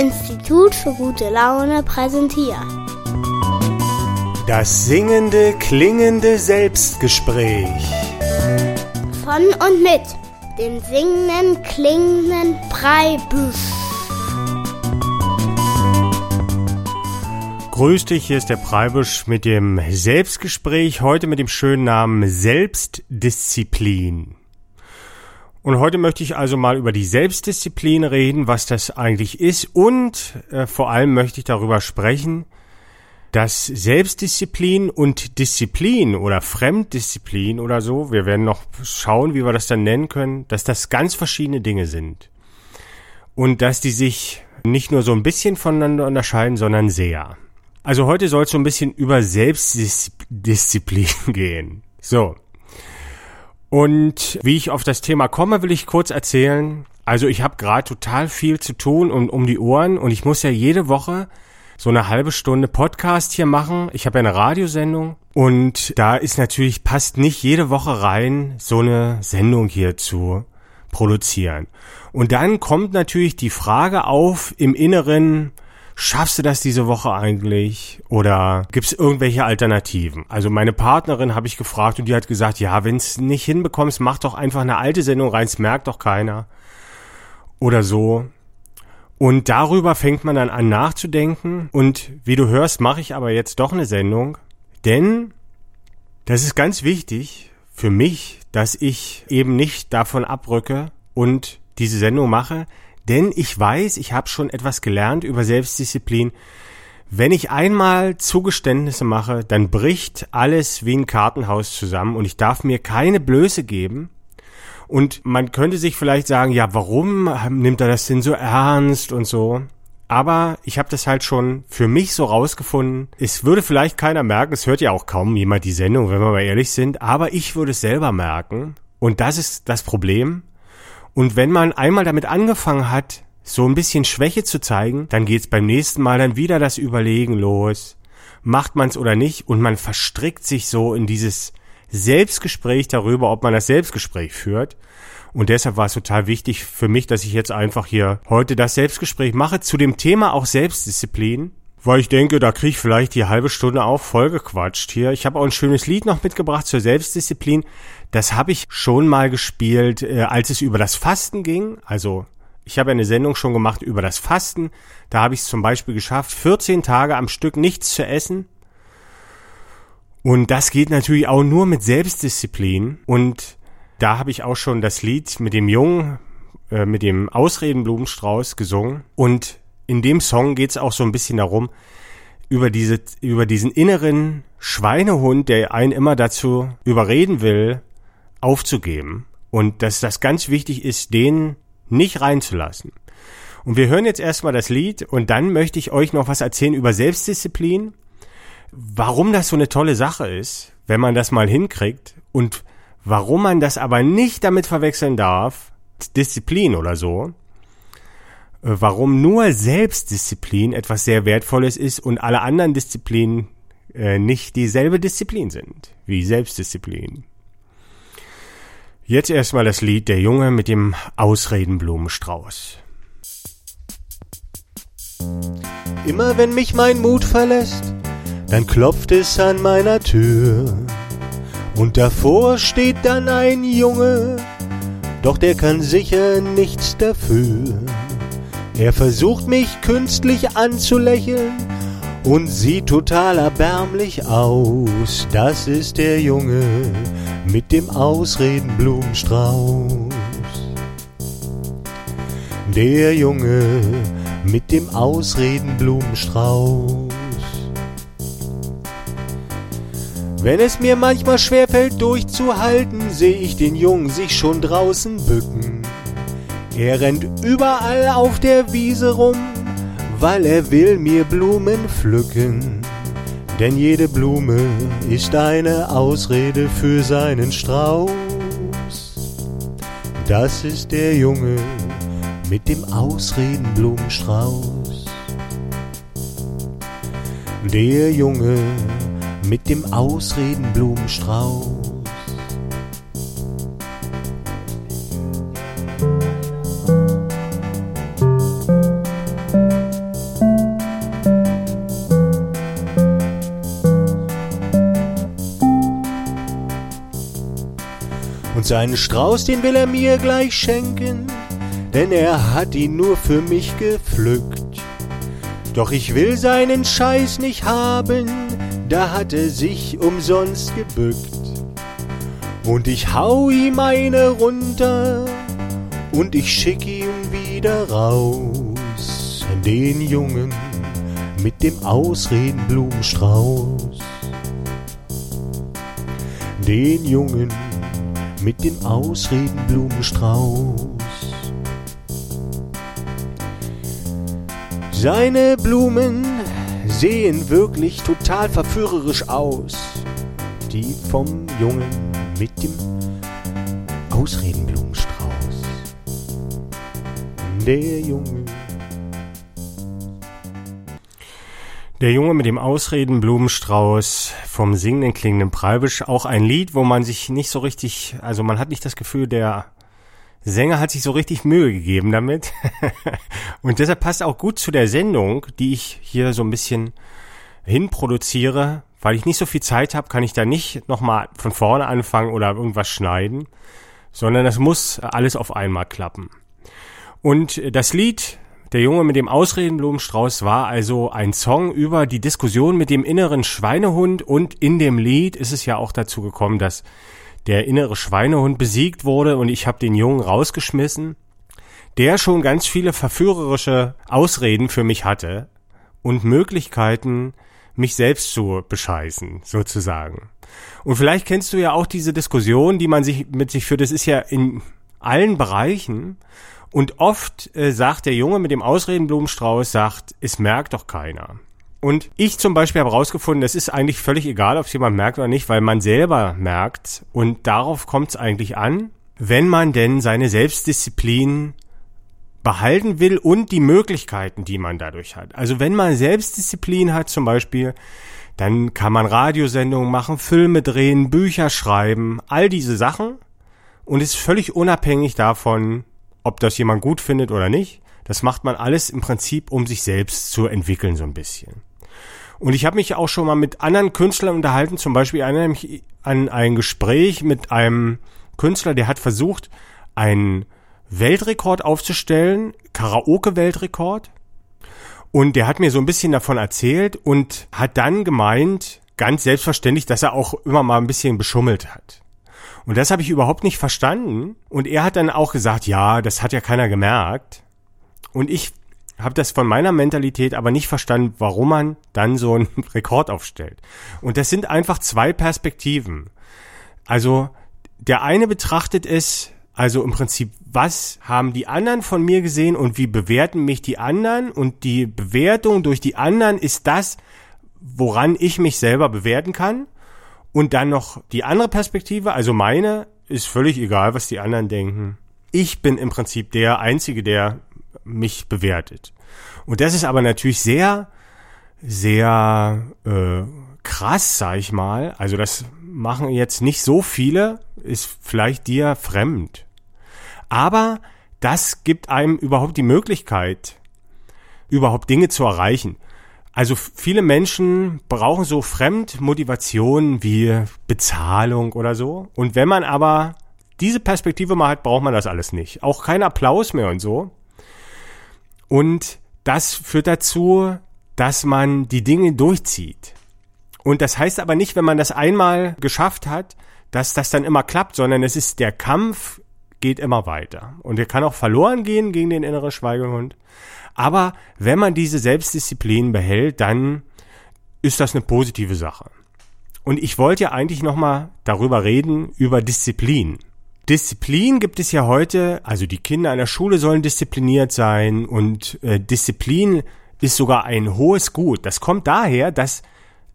Institut für gute Laune präsentiert. Das singende, klingende Selbstgespräch. Von und mit dem singenden, klingenden Breibüsch. Grüß dich, hier ist der Preibusch mit dem Selbstgespräch, heute mit dem schönen Namen Selbstdisziplin. Und heute möchte ich also mal über die Selbstdisziplin reden, was das eigentlich ist und äh, vor allem möchte ich darüber sprechen, dass Selbstdisziplin und Disziplin oder Fremddisziplin oder so, wir werden noch schauen, wie wir das dann nennen können, dass das ganz verschiedene Dinge sind. Und dass die sich nicht nur so ein bisschen voneinander unterscheiden, sondern sehr. Also heute soll es so ein bisschen über Selbstdisziplin gehen. So, und wie ich auf das Thema komme, will ich kurz erzählen. Also ich habe gerade total viel zu tun und um die Ohren und ich muss ja jede Woche so eine halbe Stunde Podcast hier machen. Ich habe ja eine Radiosendung und da ist natürlich passt nicht jede Woche rein, so eine Sendung hier zu produzieren. Und dann kommt natürlich die Frage auf im Inneren, Schaffst du das diese Woche eigentlich? Oder gibt es irgendwelche Alternativen? Also meine Partnerin habe ich gefragt und die hat gesagt, ja, wenn es nicht hinbekommst, mach doch einfach eine alte Sendung rein, es merkt doch keiner. Oder so. Und darüber fängt man dann an nachzudenken. Und wie du hörst, mache ich aber jetzt doch eine Sendung. Denn das ist ganz wichtig für mich, dass ich eben nicht davon abrücke und diese Sendung mache, denn ich weiß, ich habe schon etwas gelernt über Selbstdisziplin. Wenn ich einmal Zugeständnisse mache, dann bricht alles wie ein Kartenhaus zusammen und ich darf mir keine Blöße geben. Und man könnte sich vielleicht sagen, ja, warum nimmt er das denn so ernst und so? Aber ich habe das halt schon für mich so rausgefunden. Es würde vielleicht keiner merken, es hört ja auch kaum jemand die Sendung, wenn wir mal ehrlich sind, aber ich würde es selber merken. Und das ist das Problem. Und wenn man einmal damit angefangen hat, so ein bisschen Schwäche zu zeigen, dann geht's beim nächsten Mal dann wieder das Überlegen los. Macht man's oder nicht? Und man verstrickt sich so in dieses Selbstgespräch darüber, ob man das Selbstgespräch führt. Und deshalb war es total wichtig für mich, dass ich jetzt einfach hier heute das Selbstgespräch mache zu dem Thema auch Selbstdisziplin. Weil ich denke, da kriege ich vielleicht die halbe Stunde auch vollgequatscht hier. Ich habe auch ein schönes Lied noch mitgebracht zur Selbstdisziplin. Das habe ich schon mal gespielt, äh, als es über das Fasten ging. Also ich habe eine Sendung schon gemacht über das Fasten. Da habe ich es zum Beispiel geschafft, 14 Tage am Stück nichts zu essen. Und das geht natürlich auch nur mit Selbstdisziplin. Und da habe ich auch schon das Lied mit dem Jungen, äh, mit dem Ausredenblumenstrauß gesungen. Und in dem Song geht es auch so ein bisschen darum, über diese, über diesen inneren Schweinehund, der einen immer dazu überreden will, aufzugeben und dass das ganz wichtig ist, den nicht reinzulassen. Und wir hören jetzt erstmal das Lied und dann möchte ich euch noch was erzählen über Selbstdisziplin, warum das so eine tolle Sache ist, wenn man das mal hinkriegt und warum man das aber nicht damit verwechseln darf, Disziplin oder so, warum nur Selbstdisziplin etwas sehr Wertvolles ist und alle anderen Disziplinen äh, nicht dieselbe Disziplin sind wie Selbstdisziplin. Jetzt erstmal das Lied Der Junge mit dem Ausredenblumenstrauß. Immer wenn mich mein Mut verlässt, dann klopft es an meiner Tür. Und davor steht dann ein Junge, doch der kann sicher nichts dafür. Er versucht mich künstlich anzulächeln und sieht total erbärmlich aus. Das ist der Junge mit dem Ausredenblumenstrauß. Der Junge mit dem Ausredenblumenstrauß. Wenn es mir manchmal schwerfällt durchzuhalten, sehe ich den Jungen sich schon draußen bücken. Er rennt überall auf der Wiese rum, weil er will mir Blumen pflücken. Denn jede Blume ist eine Ausrede für seinen Strauß. Das ist der Junge mit dem Ausredenblumenstrauß. Der Junge mit dem Ausredenblumenstrauß. Seinen Strauß, den will er mir gleich schenken, denn er hat ihn nur für mich gepflückt. Doch ich will seinen Scheiß nicht haben, da hat er sich umsonst gebückt. Und ich hau ihm eine runter und ich schick ihn wieder raus. Den Jungen mit dem Ausredenblumenstrauß. Den Jungen mit dem Ausredenblumenstrauß. Seine Blumen sehen wirklich total verführerisch aus. Die vom Jungen mit dem Ausredenblumenstrauß. Der Junge. Der Junge mit dem Ausredenblumenstrauß vom singenden klingenden Preibisch. Auch ein Lied, wo man sich nicht so richtig, also man hat nicht das Gefühl, der Sänger hat sich so richtig Mühe gegeben damit. Und deshalb passt auch gut zu der Sendung, die ich hier so ein bisschen hinproduziere. Weil ich nicht so viel Zeit habe, kann ich da nicht nochmal von vorne anfangen oder irgendwas schneiden, sondern das muss alles auf einmal klappen. Und das Lied Der Junge mit dem Ausredenblumenstrauß war also ein Song über die Diskussion mit dem inneren Schweinehund und in dem Lied ist es ja auch dazu gekommen, dass der innere Schweinehund besiegt wurde und ich habe den Jungen rausgeschmissen, der schon ganz viele verführerische Ausreden für mich hatte und Möglichkeiten, mich selbst zu bescheißen, sozusagen. Und vielleicht kennst du ja auch diese Diskussion, die man sich mit sich führt. Das ist ja in allen Bereichen. Und oft äh, sagt der Junge mit dem Ausredenblumenstrauß, sagt, es merkt doch keiner. Und ich zum Beispiel habe herausgefunden, es ist eigentlich völlig egal, ob es jemand merkt oder nicht, weil man selber merkt. Und darauf kommt es eigentlich an, wenn man denn seine Selbstdisziplin behalten will und die Möglichkeiten, die man dadurch hat. Also wenn man Selbstdisziplin hat zum Beispiel, dann kann man Radiosendungen machen, Filme drehen, Bücher schreiben, all diese Sachen und ist völlig unabhängig davon, ob das jemand gut findet oder nicht. Das macht man alles im Prinzip, um sich selbst zu entwickeln so ein bisschen. Und ich habe mich auch schon mal mit anderen Künstlern unterhalten, zum Beispiel mich an ein Gespräch mit einem Künstler, der hat versucht, einen Weltrekord aufzustellen, Karaoke-Weltrekord. Und der hat mir so ein bisschen davon erzählt und hat dann gemeint, ganz selbstverständlich, dass er auch immer mal ein bisschen beschummelt hat. Und das habe ich überhaupt nicht verstanden. Und er hat dann auch gesagt, ja, das hat ja keiner gemerkt. Und ich habe das von meiner Mentalität aber nicht verstanden, warum man dann so einen Rekord aufstellt. Und das sind einfach zwei Perspektiven. Also der eine betrachtet es, also im Prinzip, was haben die anderen von mir gesehen und wie bewerten mich die anderen und die Bewertung durch die anderen ist das, woran ich mich selber bewerten kann. Und dann noch die andere Perspektive, also meine, ist völlig egal, was die anderen denken. Ich bin im Prinzip der Einzige, der mich bewertet. Und das ist aber natürlich sehr, sehr äh, krass, sag ich mal. Also das machen jetzt nicht so viele, ist vielleicht dir fremd. Aber das gibt einem überhaupt die Möglichkeit, überhaupt Dinge zu erreichen. Also viele Menschen brauchen so Fremdmotivationen wie Bezahlung oder so. Und wenn man aber diese Perspektive mal hat, braucht man das alles nicht. Auch kein Applaus mehr und so. Und das führt dazu, dass man die Dinge durchzieht. Und das heißt aber nicht, wenn man das einmal geschafft hat, dass das dann immer klappt, sondern es ist der Kampf geht immer weiter. Und er kann auch verloren gehen gegen den inneren Schweigehund. Aber wenn man diese Selbstdisziplin behält, dann ist das eine positive Sache. Und ich wollte ja eigentlich nochmal darüber reden, über Disziplin. Disziplin gibt es ja heute, also die Kinder der Schule sollen diszipliniert sein und äh, Disziplin ist sogar ein hohes Gut. Das kommt daher, dass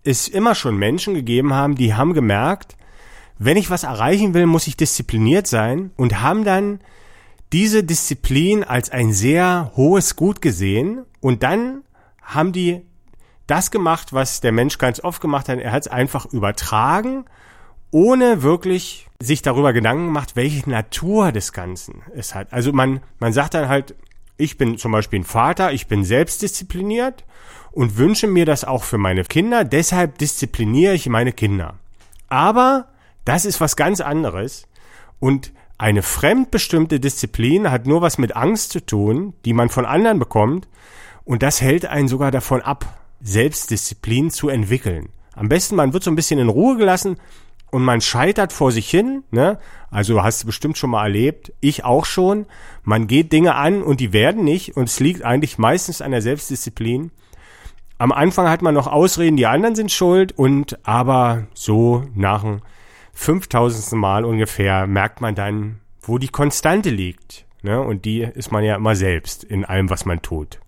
es immer schon Menschen gegeben haben, die haben gemerkt, wenn ich was erreichen will, muss ich diszipliniert sein und haben dann diese Disziplin als ein sehr hohes Gut gesehen und dann haben die das gemacht, was der Mensch ganz oft gemacht hat. Er hat es einfach übertragen ohne wirklich sich darüber Gedanken macht, welche Natur des Ganzen es hat. Also man, man sagt dann halt, ich bin zum Beispiel ein Vater, ich bin selbstdiszipliniert und wünsche mir das auch für meine Kinder, deshalb diszipliniere ich meine Kinder. Aber das ist was ganz anderes. Und eine fremdbestimmte Disziplin hat nur was mit Angst zu tun, die man von anderen bekommt. Und das hält einen sogar davon ab, Selbstdisziplin zu entwickeln. Am besten, man wird so ein bisschen in Ruhe gelassen und man scheitert vor sich hin. Ne? Also hast du bestimmt schon mal erlebt, ich auch schon. Man geht Dinge an und die werden nicht und es liegt eigentlich meistens an der Selbstdisziplin. Am Anfang hat man noch Ausreden, die anderen sind schuld und aber so nach dem 5000. Mal ungefähr merkt man dann, wo die Konstante liegt. Ne? Und die ist man ja immer selbst in allem, was man tut.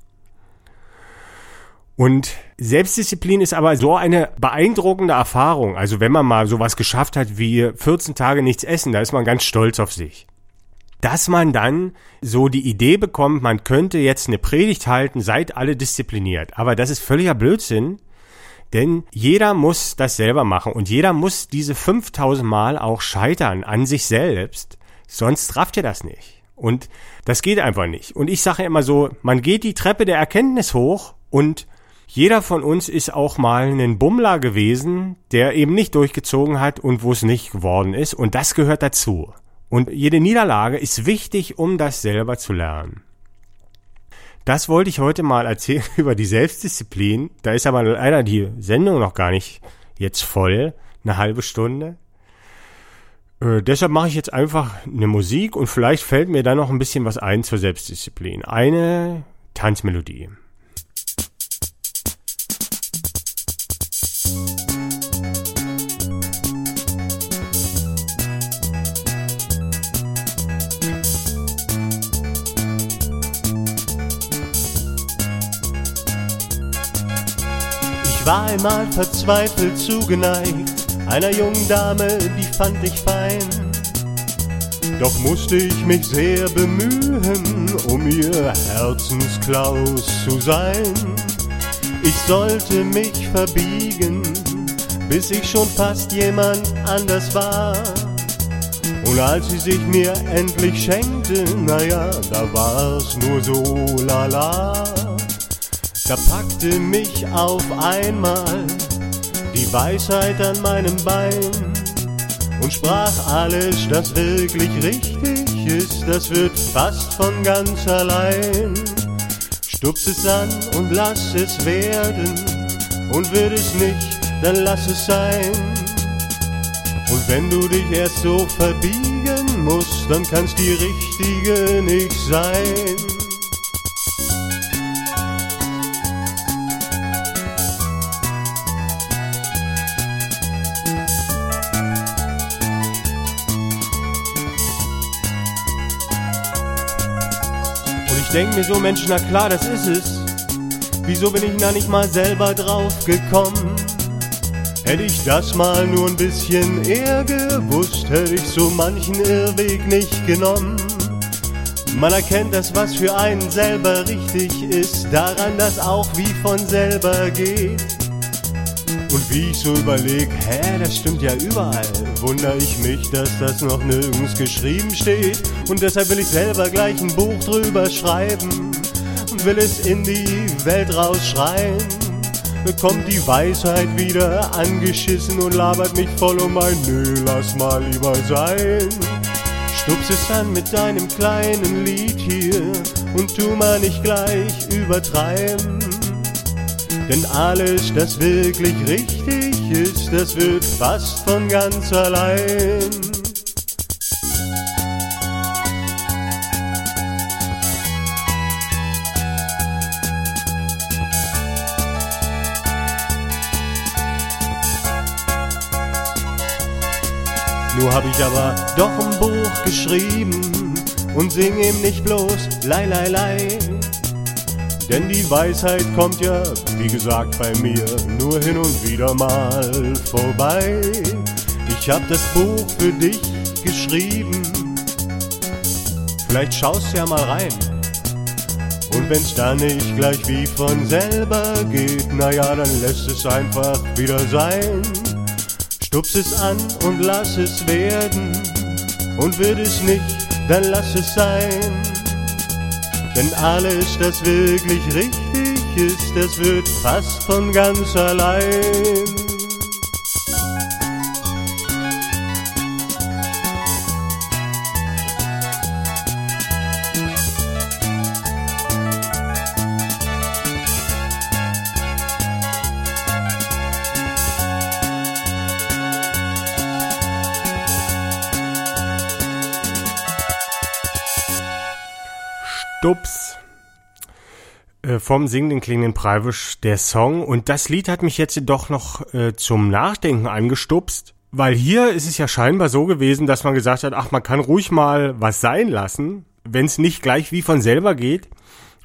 Und Selbstdisziplin ist aber so eine beeindruckende Erfahrung. Also wenn man mal sowas geschafft hat wie 14 Tage nichts essen, da ist man ganz stolz auf sich dass man dann so die Idee bekommt, man könnte jetzt eine Predigt halten, seid alle diszipliniert. Aber das ist völliger Blödsinn, denn jeder muss das selber machen und jeder muss diese 5000 Mal auch scheitern an sich selbst, sonst rafft ihr das nicht. Und das geht einfach nicht. Und ich sage immer so, man geht die Treppe der Erkenntnis hoch und jeder von uns ist auch mal ein Bummler gewesen, der eben nicht durchgezogen hat und wo es nicht geworden ist. Und das gehört dazu. Und jede Niederlage ist wichtig, um das selber zu lernen. Das wollte ich heute mal erzählen über die Selbstdisziplin. Da ist aber leider die Sendung noch gar nicht jetzt voll, eine halbe Stunde. Äh, deshalb mache ich jetzt einfach eine Musik und vielleicht fällt mir da noch ein bisschen was ein zur Selbstdisziplin. Eine Tanzmelodie. War einmal verzweifelt zugeneigt einer jungen Dame, die fand ich fein. Doch musste ich mich sehr bemühen, um ihr Herzensklaus zu sein. Ich sollte mich verbiegen, bis ich schon fast jemand anders war. Und als sie sich mir endlich schenkte, naja, da war's nur so lala. Da packte mich auf einmal die Weisheit an meinem Bein und sprach alles, das wirklich richtig ist, das wird fast von ganz allein. Stups es an und lass es werden und wird es nicht, dann lass es sein. Und wenn du dich erst so verbiegen musst, dann kann's die richtige nicht sein. Denk mir so, Mensch, na klar, das ist es. Wieso bin ich da nicht mal selber drauf gekommen? Hätte ich das mal nur ein bisschen eher gewusst, hätte ich so manchen Irrweg nicht genommen. Man erkennt das, was für einen selber richtig ist, daran, dass auch wie von selber geht. Und wie ich so überleg, hä, das stimmt ja überall, wundere ich mich, dass das noch nirgends geschrieben steht. Und deshalb will ich selber gleich ein Buch drüber schreiben und will es in die Welt rausschreien. Kommt die Weisheit wieder angeschissen und labert mich voll um ein Nö, lass mal lieber sein. Stups es an mit deinem kleinen Lied hier und tu mal nicht gleich übertreiben. Denn alles, das wirklich richtig ist, das wird fast von ganz allein. Nur hab ich aber doch ein Buch geschrieben und sing ihm nicht bloß Lei, Lei, Lei. Denn die Weisheit kommt ja, wie gesagt, bei mir nur hin und wieder mal vorbei. Ich hab das Buch für dich geschrieben, vielleicht schaust ja mal rein. Und wenn's dann nicht gleich wie von selber geht, naja, dann lässt es einfach wieder sein. Stups es an und lass es werden. Und wird es nicht, dann lass es sein. Denn alles, das wirklich richtig ist, das wird fast von ganz allein. Vom singenden klingenden Preibisch der Song und das Lied hat mich jetzt doch noch äh, zum Nachdenken angestupst, weil hier ist es ja scheinbar so gewesen, dass man gesagt hat, ach, man kann ruhig mal was sein lassen, wenn es nicht gleich wie von selber geht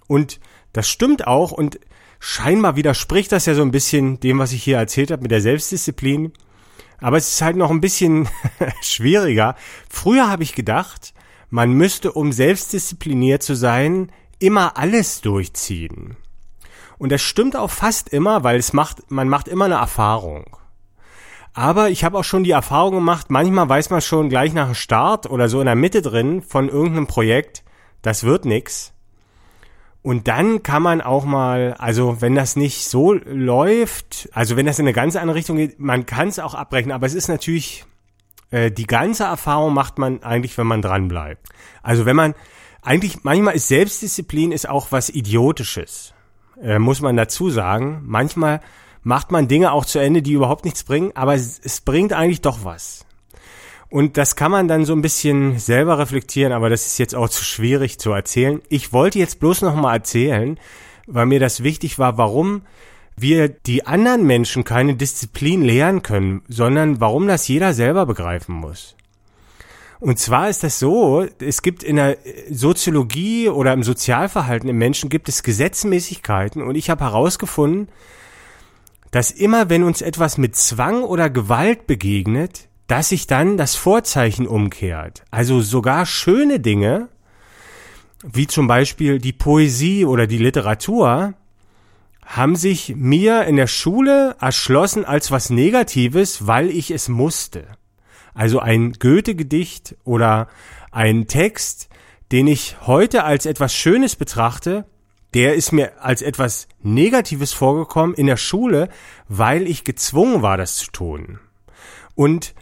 und das stimmt auch und scheinbar widerspricht das ja so ein bisschen dem, was ich hier erzählt habe mit der Selbstdisziplin. Aber es ist halt noch ein bisschen schwieriger. Früher habe ich gedacht, man müsste, um selbstdiszipliniert zu sein, immer alles durchziehen. Und das stimmt auch fast immer, weil es macht, man macht immer eine Erfahrung. Aber ich habe auch schon die Erfahrung gemacht, manchmal weiß man schon gleich nach dem Start oder so in der Mitte drin von irgendeinem Projekt, das wird nix. Und dann kann man auch mal, also wenn das nicht so läuft, also wenn das in eine ganz andere Richtung geht, man kann es auch abbrechen, aber es ist natürlich, äh, die ganze Erfahrung macht man eigentlich, wenn man dran bleibt. Also wenn man, eigentlich, manchmal ist Selbstdisziplin ist auch was Idiotisches, äh, muss man dazu sagen. Manchmal macht man Dinge auch zu Ende, die überhaupt nichts bringen, aber es, es bringt eigentlich doch was. Und das kann man dann so ein bisschen selber reflektieren, aber das ist jetzt auch zu schwierig zu erzählen. Ich wollte jetzt bloß noch mal erzählen, weil mir das wichtig war, warum wir die anderen Menschen keine Disziplin lehren können, sondern warum das jeder selber begreifen muss. Und zwar ist das so, es gibt in der Soziologie oder im Sozialverhalten im Menschen gibt es Gesetzmäßigkeiten und ich habe herausgefunden, dass immer wenn uns etwas mit Zwang oder Gewalt begegnet, dass sich dann das Vorzeichen umkehrt. Also sogar schöne Dinge, wie zum Beispiel die Poesie oder die Literatur, haben sich mir in der Schule erschlossen als was Negatives, weil ich es musste. Also ein Goethe-Gedicht oder ein Text, den ich heute als etwas Schönes betrachte, der ist mir als etwas Negatives vorgekommen in der Schule, weil ich gezwungen war, das zu tun. Und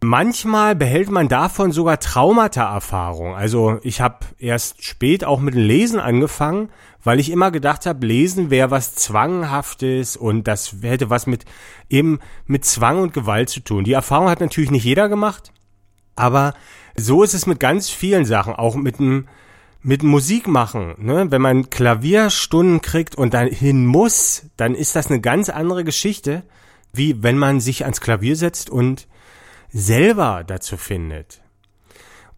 Manchmal behält man davon sogar Traumata-Erfahrung. Also ich habe erst spät auch mit dem Lesen angefangen, weil ich immer gedacht habe, Lesen wäre was Zwanghaftes und das hätte was mit eben mit Zwang und Gewalt zu tun. Die Erfahrung hat natürlich nicht jeder gemacht, aber so ist es mit ganz vielen Sachen, auch mit dem mit Musik machen. Ne? Wenn man Klavierstunden kriegt und dann hin muss, dann ist das eine ganz andere Geschichte, wie wenn man sich ans Klavier setzt und selber dazu findet.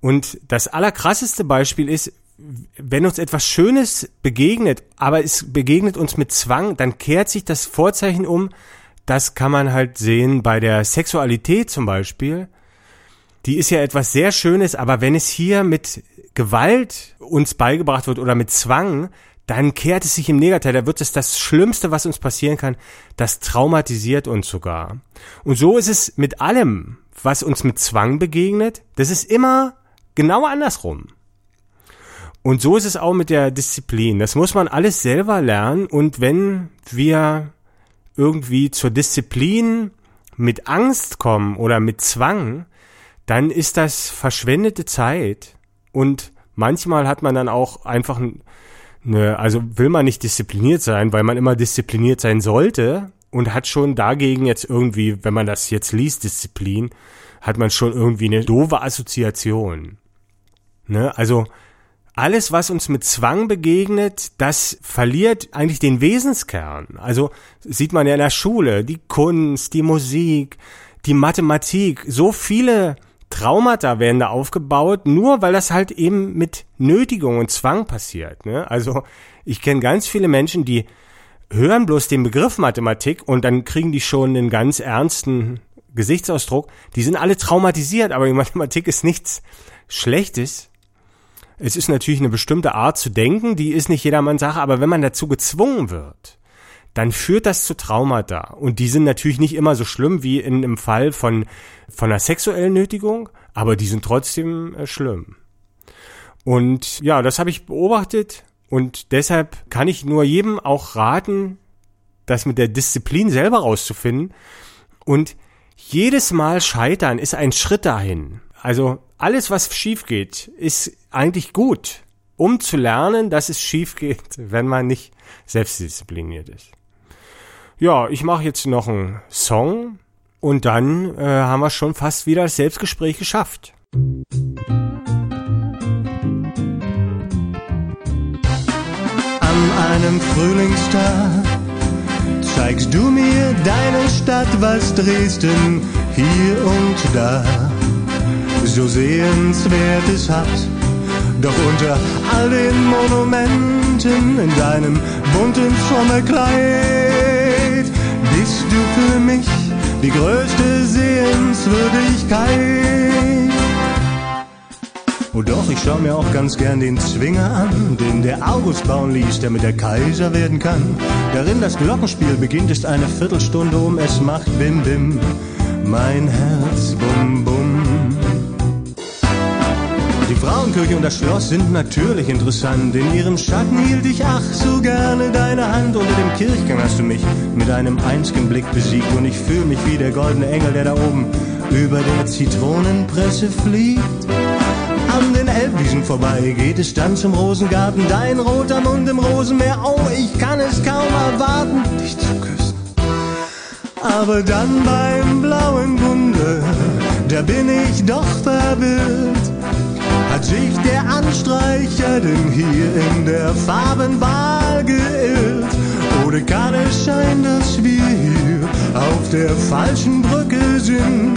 Und das allerkrasseste Beispiel ist, wenn uns etwas Schönes begegnet, aber es begegnet uns mit Zwang, dann kehrt sich das Vorzeichen um. Das kann man halt sehen bei der Sexualität zum Beispiel. Die ist ja etwas sehr Schönes, aber wenn es hier mit Gewalt uns beigebracht wird oder mit Zwang, dann kehrt es sich im Negativ. Da wird es das Schlimmste, was uns passieren kann. Das traumatisiert uns sogar. Und so ist es mit allem was uns mit Zwang begegnet, das ist immer genau andersrum. Und so ist es auch mit der Disziplin. Das muss man alles selber lernen. Und wenn wir irgendwie zur Disziplin mit Angst kommen oder mit Zwang, dann ist das verschwendete Zeit. Und manchmal hat man dann auch einfach eine, also will man nicht diszipliniert sein, weil man immer diszipliniert sein sollte, und hat schon dagegen jetzt irgendwie, wenn man das jetzt liest, Disziplin, hat man schon irgendwie eine doofe Assoziation. Ne? Also alles, was uns mit Zwang begegnet, das verliert eigentlich den Wesenskern. Also sieht man ja in der Schule, die Kunst, die Musik, die Mathematik, so viele Traumata werden da aufgebaut, nur weil das halt eben mit Nötigung und Zwang passiert. Ne? Also ich kenne ganz viele Menschen, die hören bloß den Begriff Mathematik und dann kriegen die schon einen ganz ernsten Gesichtsausdruck. Die sind alle traumatisiert, aber die Mathematik ist nichts Schlechtes. Es ist natürlich eine bestimmte Art zu denken, die ist nicht jedermanns Sache, aber wenn man dazu gezwungen wird, dann führt das zu Traumata. Und die sind natürlich nicht immer so schlimm wie in einem Fall von, von einer sexuellen Nötigung, aber die sind trotzdem äh, schlimm. Und ja, das habe ich beobachtet und deshalb kann ich nur jedem auch raten, das mit der Disziplin selber rauszufinden. Und jedes Mal scheitern ist ein Schritt dahin. Also alles, was schief geht, ist eigentlich gut, um zu lernen, dass es schief geht, wenn man nicht selbstdiszipliniert ist. Ja, ich mache jetzt noch einen Song und dann äh, haben wir schon fast wieder das Selbstgespräch geschafft. jedem Frühlingstag zeigst du mir deine Stadt, was Dresden hier und da so sehenswert es hat. Doch unter all den Monumenten in deinem bunten Sommerkleid bist du für mich die größte Sehenswürdigkeit. Oh doch, ich schau mir auch ganz gern den Zwinger an, den der August bauen ließ, der mit der Kaiser werden kann. Darin das Glockenspiel beginnt, ist eine Viertelstunde um, es macht Bim Bim, mein Herz Bum Bum. Die Frauenkirche und das Schloss sind natürlich interessant. In ihrem Schatten hielt ich ach so gerne deine Hand. Unter dem Kirchgang hast du mich mit einem einzigen Blick besiegt. Und ich fühle mich wie der goldene Engel, der da oben über der Zitronenpresse fliegt. An den Elbwiesen vorbei geht es dann zum Rosengarten. Dein roter Mund im Rosenmeer. Oh, ich kann es kaum erwarten, dich zu küssen. Aber dann beim blauen Wunder, da bin ich doch verwirrt. Hat sich der Anstreicher denn hier in der Farbenwahl geirrt? Oder kann es sein, dass wir hier auf der falschen Brücke sind?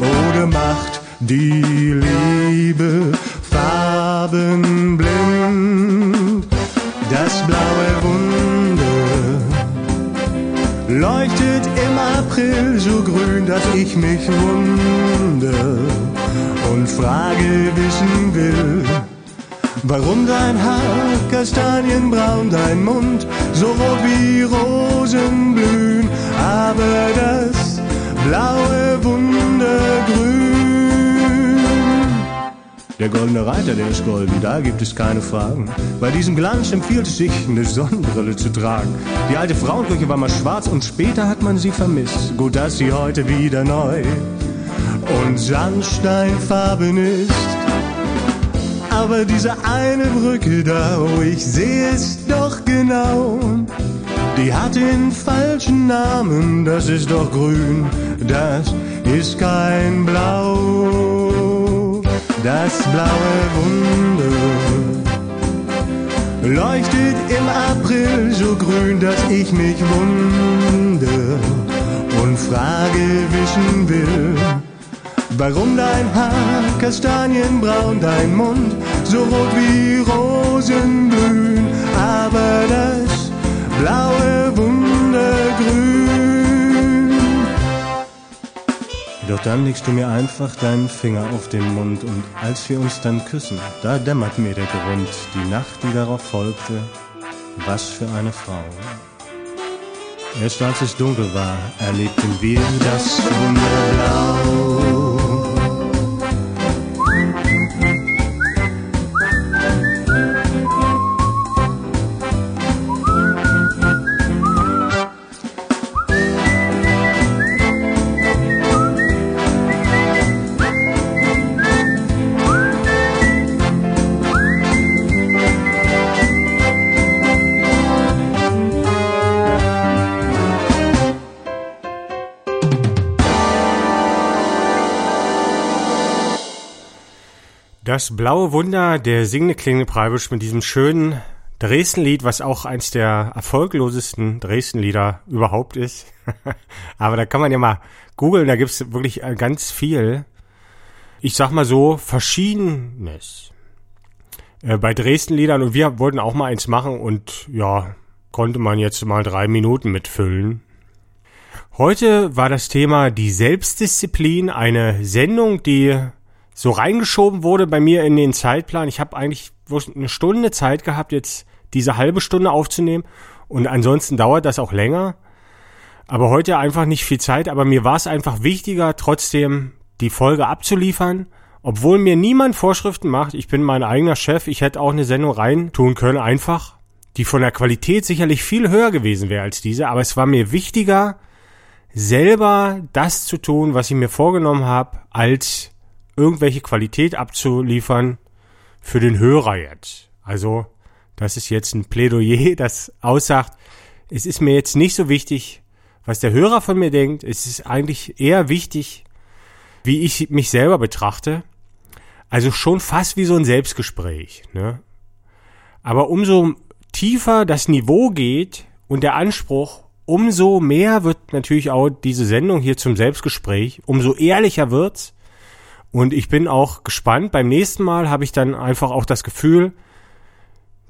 Oder macht die Liebe farbenblind? Das blaue Wunder leuchtet im April so grün, dass ich mich wundere und Frage wissen will. Warum dein Haar kastanienbraun, dein Mund so rot wie Rosen blühen, aber das blaue Wundergrün. Der goldene Reiter, der ist golden, da gibt es keine Fragen. Bei diesem Glanz empfiehlt es sich, eine Sonnenbrille zu tragen. Die alte Frauenkirche war mal schwarz und später hat man sie vermisst. Gut, dass sie heute wieder neu und Sandsteinfarben ist. Aber diese eine Brücke da, oh, ich sehe es doch genau. Die hat den falschen Namen, das ist doch grün, das ist kein Blau. Das blaue Wunder leuchtet im April so grün, dass ich mich wundere und Frage wissen will. Warum dein Haar kastanienbraun, dein Mund so rot wie Rosen blühen, aber das blaue Wundergrün. Doch dann legst du mir einfach deinen Finger auf den Mund und als wir uns dann küssen, da dämmert mir der Grund, die Nacht, die darauf folgte, was für eine Frau. Erst als es dunkel war, erlebten wir das Wunderblau. Das blaue Wunder der singende klingende Preibisch mit diesem schönen Dresden-Lied, was auch eins der erfolglosesten Dresden-Lieder überhaupt ist. Aber da kann man ja mal googeln, da gibt's wirklich ganz viel. Ich sag mal so, Verschiedenes. Äh, bei Dresden-Liedern und wir wollten auch mal eins machen und ja, konnte man jetzt mal drei Minuten mitfüllen. Heute war das Thema die Selbstdisziplin, eine Sendung, die so reingeschoben wurde bei mir in den Zeitplan. Ich habe eigentlich eine Stunde Zeit gehabt, jetzt diese halbe Stunde aufzunehmen. Und ansonsten dauert das auch länger. Aber heute einfach nicht viel Zeit. Aber mir war es einfach wichtiger, trotzdem die Folge abzuliefern. Obwohl mir niemand Vorschriften macht. Ich bin mein eigener Chef. Ich hätte auch eine Sendung rein tun können, einfach. Die von der Qualität sicherlich viel höher gewesen wäre als diese. Aber es war mir wichtiger, selber das zu tun, was ich mir vorgenommen habe, als irgendwelche Qualität abzuliefern für den Hörer jetzt. Also, das ist jetzt ein Plädoyer, das aussagt, es ist mir jetzt nicht so wichtig, was der Hörer von mir denkt. Es ist eigentlich eher wichtig, wie ich mich selber betrachte. Also schon fast wie so ein Selbstgespräch. Ne? Aber umso tiefer das Niveau geht und der Anspruch, umso mehr wird natürlich auch diese Sendung hier zum Selbstgespräch, umso ehrlicher wird's. Und ich bin auch gespannt. Beim nächsten Mal habe ich dann einfach auch das Gefühl,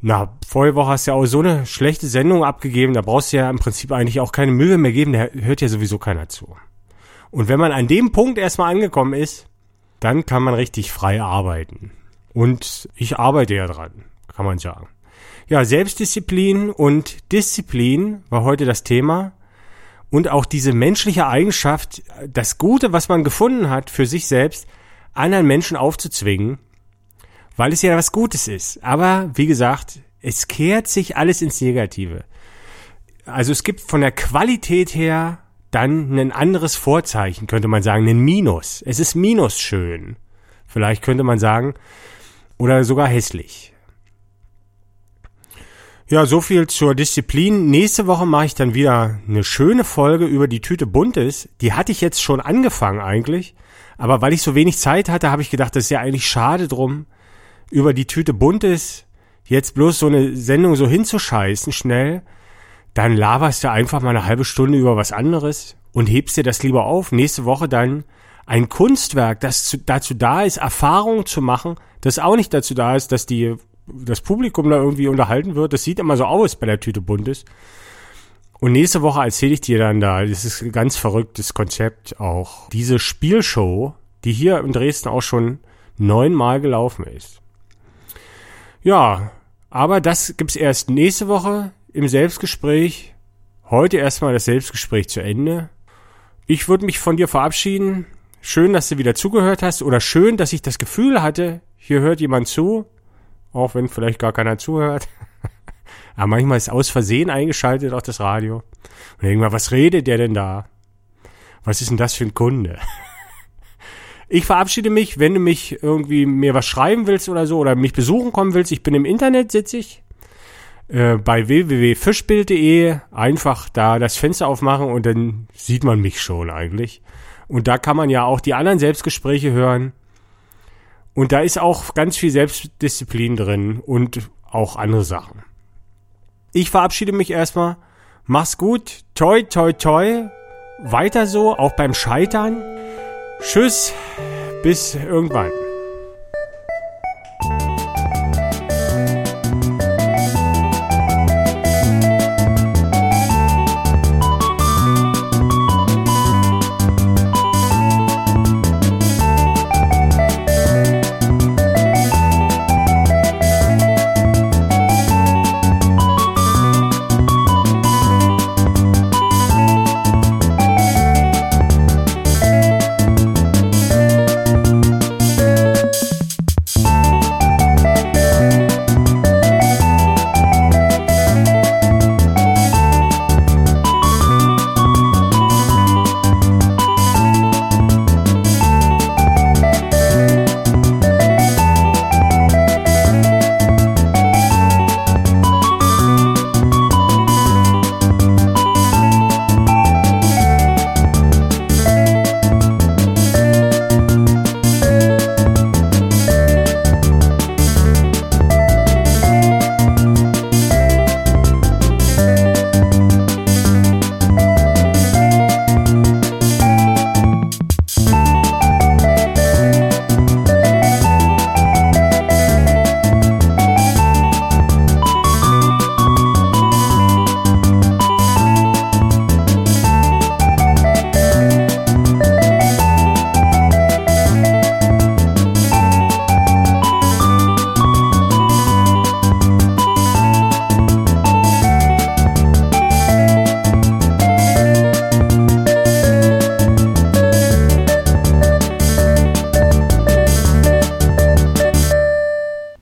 na, vorige Woche hast du ja auch so eine schlechte Sendung abgegeben, da brauchst du ja im Prinzip eigentlich auch keine Mühe mehr geben, da hört ja sowieso keiner zu. Und wenn man an dem Punkt erstmal angekommen ist, dann kann man richtig frei arbeiten. Und ich arbeite ja dran, kann man sagen. Ja, Selbstdisziplin und Disziplin war heute das Thema. Und auch diese menschliche Eigenschaft, das Gute, was man gefunden hat für sich selbst, anderen Menschen aufzuzwingen, weil es ja was Gutes ist. Aber wie gesagt, es kehrt sich alles ins Negative. Also es gibt von der Qualität her dann ein anderes Vorzeichen, könnte man sagen, ein Minus. Es ist minus schön. Vielleicht könnte man sagen, oder sogar hässlich. Ja, so viel zur Disziplin. Nächste Woche mache ich dann wieder eine schöne Folge über die Tüte Buntes. Die hatte ich jetzt schon angefangen eigentlich. Aber weil ich so wenig Zeit hatte, habe ich gedacht, das ist ja eigentlich schade drum, über die Tüte Buntes jetzt bloß so eine Sendung so hinzuscheißen schnell. Dann laberst du einfach mal eine halbe Stunde über was anderes und hebst dir das lieber auf. Nächste Woche dann ein Kunstwerk, das zu, dazu da ist, Erfahrungen zu machen, das auch nicht dazu da ist, dass die das Publikum da irgendwie unterhalten wird. Das sieht immer so aus bei der Tüte Buntes. Und nächste Woche erzähle ich dir dann da, das ist ein ganz verrücktes Konzept auch, diese Spielshow, die hier in Dresden auch schon neunmal gelaufen ist. Ja, aber das gibt's erst nächste Woche im Selbstgespräch. Heute erstmal das Selbstgespräch zu Ende. Ich würde mich von dir verabschieden. Schön, dass du wieder zugehört hast oder schön, dass ich das Gefühl hatte, hier hört jemand zu auch wenn vielleicht gar keiner zuhört. Aber manchmal ist aus Versehen eingeschaltet auch das Radio. Und irgendwann, was redet der denn da? Was ist denn das für ein Kunde? Ich verabschiede mich, wenn du mich irgendwie mir was schreiben willst oder so oder mich besuchen kommen willst. Ich bin im Internet, sitze ich. Äh, bei www.fischbild.de einfach da das Fenster aufmachen und dann sieht man mich schon eigentlich. Und da kann man ja auch die anderen Selbstgespräche hören. Und da ist auch ganz viel Selbstdisziplin drin und auch andere Sachen. Ich verabschiede mich erstmal. Mach's gut. Toi, toi, toi. Weiter so, auch beim Scheitern. Tschüss. Bis irgendwann.